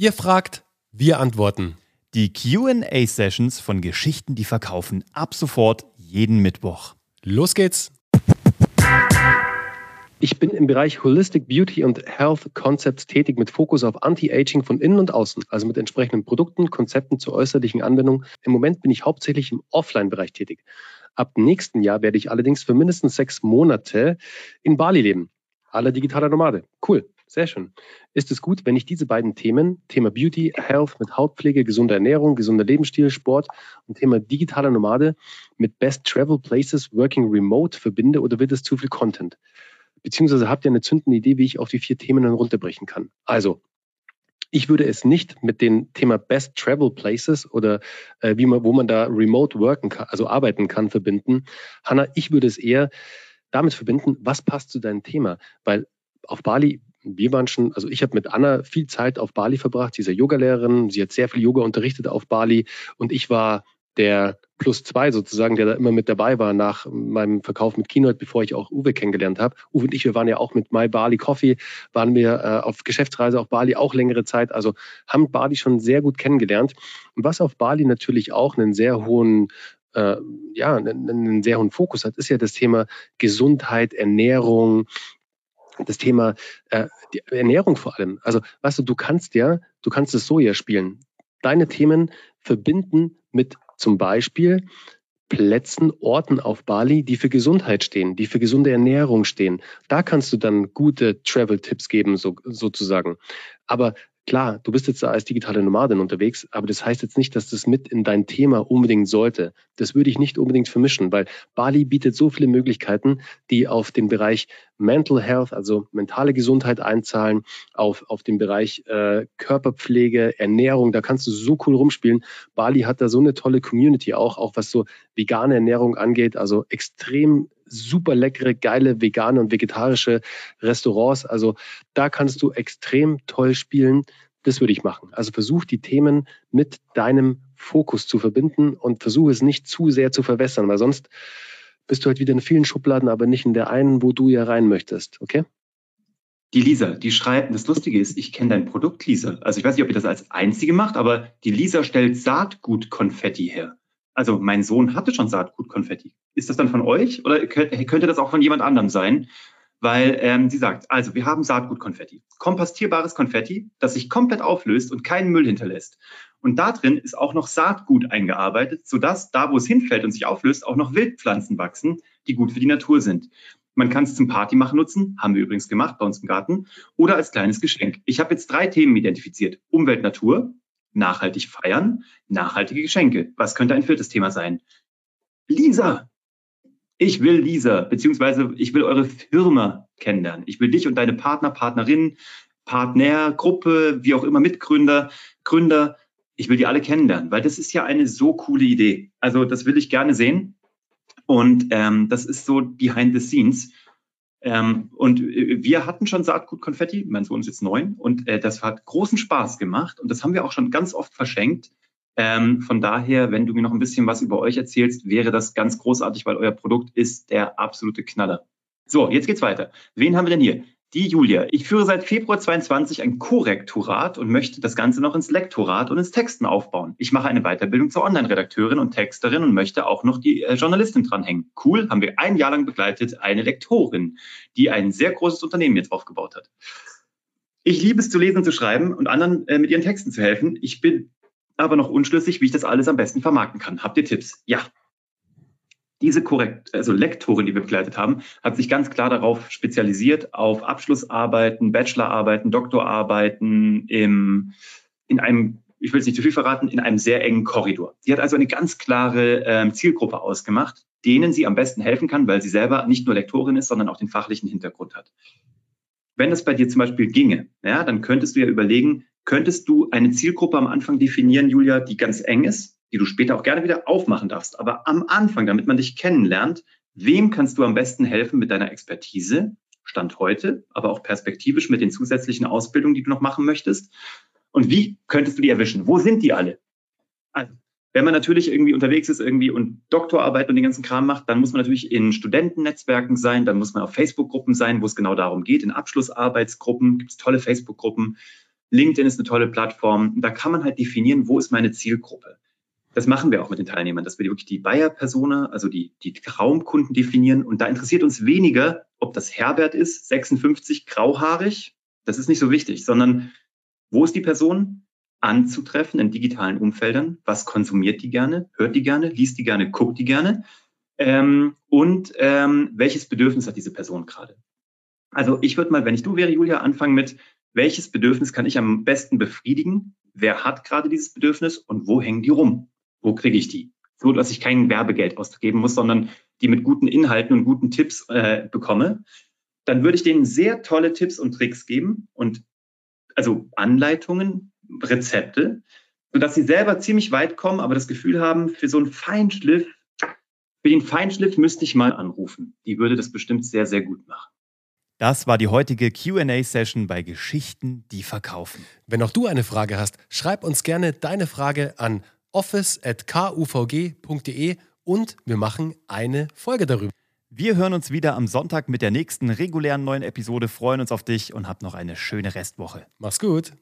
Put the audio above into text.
Ihr fragt, wir antworten. Die QA-Sessions von Geschichten, die verkaufen, ab sofort jeden Mittwoch. Los geht's! Ich bin im Bereich Holistic Beauty und Health Concepts tätig mit Fokus auf Anti-Aging von innen und außen, also mit entsprechenden Produkten, Konzepten zur äußerlichen Anwendung. Im Moment bin ich hauptsächlich im Offline-Bereich tätig. Ab nächsten Jahr werde ich allerdings für mindestens sechs Monate in Bali leben. Aller digitaler Nomade. Cool. Sehr schön. Ist es gut, wenn ich diese beiden Themen, Thema Beauty, Health mit Hautpflege, gesunder Ernährung, gesunder Lebensstil, Sport und Thema digitaler Nomade mit Best Travel Places Working Remote verbinde oder wird es zu viel Content? Beziehungsweise habt ihr eine zündende Idee, wie ich auf die vier Themen dann runterbrechen kann? Also, ich würde es nicht mit dem Thema Best Travel Places oder äh, wie man, wo man da remote worken kann, also arbeiten kann, verbinden. Hanna, ich würde es eher damit verbinden, was passt zu deinem Thema? Weil auf Bali wir waren schon, also ich habe mit Anna viel Zeit auf Bali verbracht, sie ist ja Yogalehrerin, sie hat sehr viel Yoga unterrichtet auf Bali. Und ich war der Plus zwei sozusagen, der da immer mit dabei war nach meinem Verkauf mit Keynote, bevor ich auch Uwe kennengelernt habe. Uwe und ich, wir waren ja auch mit My Bali Coffee, waren wir äh, auf Geschäftsreise auf Bali auch längere Zeit, also haben Bali schon sehr gut kennengelernt. Und was auf Bali natürlich auch einen sehr hohen äh, ja, einen, einen sehr hohen Fokus hat, ist ja das Thema Gesundheit, Ernährung, das Thema äh, die Ernährung vor allem. Also, weißt du, du kannst ja, du kannst das Soja spielen. Deine Themen verbinden mit zum Beispiel Plätzen, Orten auf Bali, die für Gesundheit stehen, die für gesunde Ernährung stehen. Da kannst du dann gute Travel-Tipps geben, so, sozusagen. Aber Klar, du bist jetzt als digitale Nomadin unterwegs, aber das heißt jetzt nicht, dass das mit in dein Thema unbedingt sollte. Das würde ich nicht unbedingt vermischen, weil Bali bietet so viele Möglichkeiten, die auf den Bereich Mental Health, also mentale Gesundheit einzahlen, auf, auf den Bereich äh, Körperpflege, Ernährung, da kannst du so cool rumspielen. Bali hat da so eine tolle Community auch, auch was so vegane Ernährung angeht, also extrem super leckere, geile vegane und vegetarische Restaurants. Also da kannst du extrem toll spielen. Das würde ich machen. Also versuch die Themen mit deinem Fokus zu verbinden und versuche es nicht zu sehr zu verwässern, weil sonst bist du halt wieder in vielen Schubladen, aber nicht in der einen, wo du ja rein möchtest. Okay? Die Lisa, die schreibt, das Lustige ist, ich kenne dein Produkt, Lisa. Also ich weiß nicht, ob ihr das als einzige macht, aber die Lisa stellt Saatgut-Konfetti her. Also mein Sohn hatte schon Saatgut-Konfetti. Ist das dann von euch oder könnte das auch von jemand anderem sein? Weil ähm, sie sagt, also wir haben Saatgut-Konfetti, kompostierbares Konfetti, das sich komplett auflöst und keinen Müll hinterlässt. Und da drin ist auch noch Saatgut eingearbeitet, sodass da, wo es hinfällt und sich auflöst, auch noch Wildpflanzen wachsen, die gut für die Natur sind. Man kann es zum Party machen nutzen, haben wir übrigens gemacht bei uns im Garten, oder als kleines Geschenk. Ich habe jetzt drei Themen identifiziert. Umwelt, Natur, nachhaltig feiern, nachhaltige Geschenke. Was könnte ein viertes Thema sein? Lisa. Ich will Lisa, beziehungsweise ich will eure Firma kennenlernen. Ich will dich und deine Partner, Partnerin, Partner, Gruppe, wie auch immer, Mitgründer, Gründer. Ich will die alle kennenlernen, weil das ist ja eine so coole Idee. Also das will ich gerne sehen. Und ähm, das ist so behind the scenes. Ähm, und äh, wir hatten schon Saatgut-Konfetti, mein Sohn ist jetzt neun, und äh, das hat großen Spaß gemacht und das haben wir auch schon ganz oft verschenkt. Ähm, von daher, wenn du mir noch ein bisschen was über euch erzählst, wäre das ganz großartig, weil euer Produkt ist der absolute Knaller. So, jetzt geht's weiter. Wen haben wir denn hier? Die Julia. Ich führe seit Februar 22 ein Korrektorat und möchte das Ganze noch ins Lektorat und ins Texten aufbauen. Ich mache eine Weiterbildung zur Online-Redakteurin und Texterin und möchte auch noch die äh, Journalistin dranhängen. Cool, haben wir ein Jahr lang begleitet, eine Lektorin, die ein sehr großes Unternehmen jetzt aufgebaut hat. Ich liebe es zu lesen zu schreiben und anderen äh, mit ihren Texten zu helfen. Ich bin aber noch unschlüssig, wie ich das alles am besten vermarkten kann. Habt ihr Tipps? Ja, diese korrekt, also Lektorin, die wir begleitet haben, hat sich ganz klar darauf spezialisiert, auf Abschlussarbeiten, Bachelorarbeiten, Doktorarbeiten im, in einem, ich will es nicht zu viel verraten, in einem sehr engen Korridor. Sie hat also eine ganz klare ähm, Zielgruppe ausgemacht, denen sie am besten helfen kann, weil sie selber nicht nur Lektorin ist, sondern auch den fachlichen Hintergrund hat. Wenn das bei dir zum Beispiel ginge, ja, dann könntest du ja überlegen, könntest du eine Zielgruppe am Anfang definieren, Julia, die ganz eng ist, die du später auch gerne wieder aufmachen darfst. Aber am Anfang, damit man dich kennenlernt, wem kannst du am besten helfen mit deiner Expertise, Stand heute, aber auch perspektivisch mit den zusätzlichen Ausbildungen, die du noch machen möchtest? Und wie könntest du die erwischen? Wo sind die alle? Also, wenn man natürlich irgendwie unterwegs ist irgendwie und Doktorarbeit und den ganzen Kram macht, dann muss man natürlich in Studentennetzwerken sein, dann muss man auf Facebook-Gruppen sein, wo es genau darum geht. In Abschlussarbeitsgruppen gibt es tolle Facebook-Gruppen. LinkedIn ist eine tolle Plattform. Da kann man halt definieren, wo ist meine Zielgruppe. Das machen wir auch mit den Teilnehmern, dass wir wirklich die Buyer-Persona, also die, die Traumkunden definieren. Und da interessiert uns weniger, ob das Herbert ist, 56, grauhaarig. Das ist nicht so wichtig, sondern wo ist die Person anzutreffen in digitalen Umfeldern? Was konsumiert die gerne? Hört die gerne? Liest die gerne? Guckt die gerne? Ähm, und ähm, welches Bedürfnis hat diese Person gerade? Also ich würde mal, wenn ich du wäre, Julia, anfangen mit, welches Bedürfnis kann ich am besten befriedigen? Wer hat gerade dieses Bedürfnis und wo hängen die rum? Wo kriege ich die? So, dass ich kein Werbegeld ausgeben muss, sondern die mit guten Inhalten und guten Tipps äh, bekomme. Dann würde ich denen sehr tolle Tipps und Tricks geben und also Anleitungen, Rezepte, sodass sie selber ziemlich weit kommen, aber das Gefühl haben, für so einen Feinschliff, für den Feinschliff müsste ich mal anrufen. Die würde das bestimmt sehr, sehr gut machen. Das war die heutige QA-Session bei Geschichten, die verkaufen. Wenn auch du eine Frage hast, schreib uns gerne deine Frage an office.kuvg.de und wir machen eine Folge darüber. Wir hören uns wieder am Sonntag mit der nächsten regulären neuen Episode, freuen uns auf dich und hab noch eine schöne Restwoche. Mach's gut.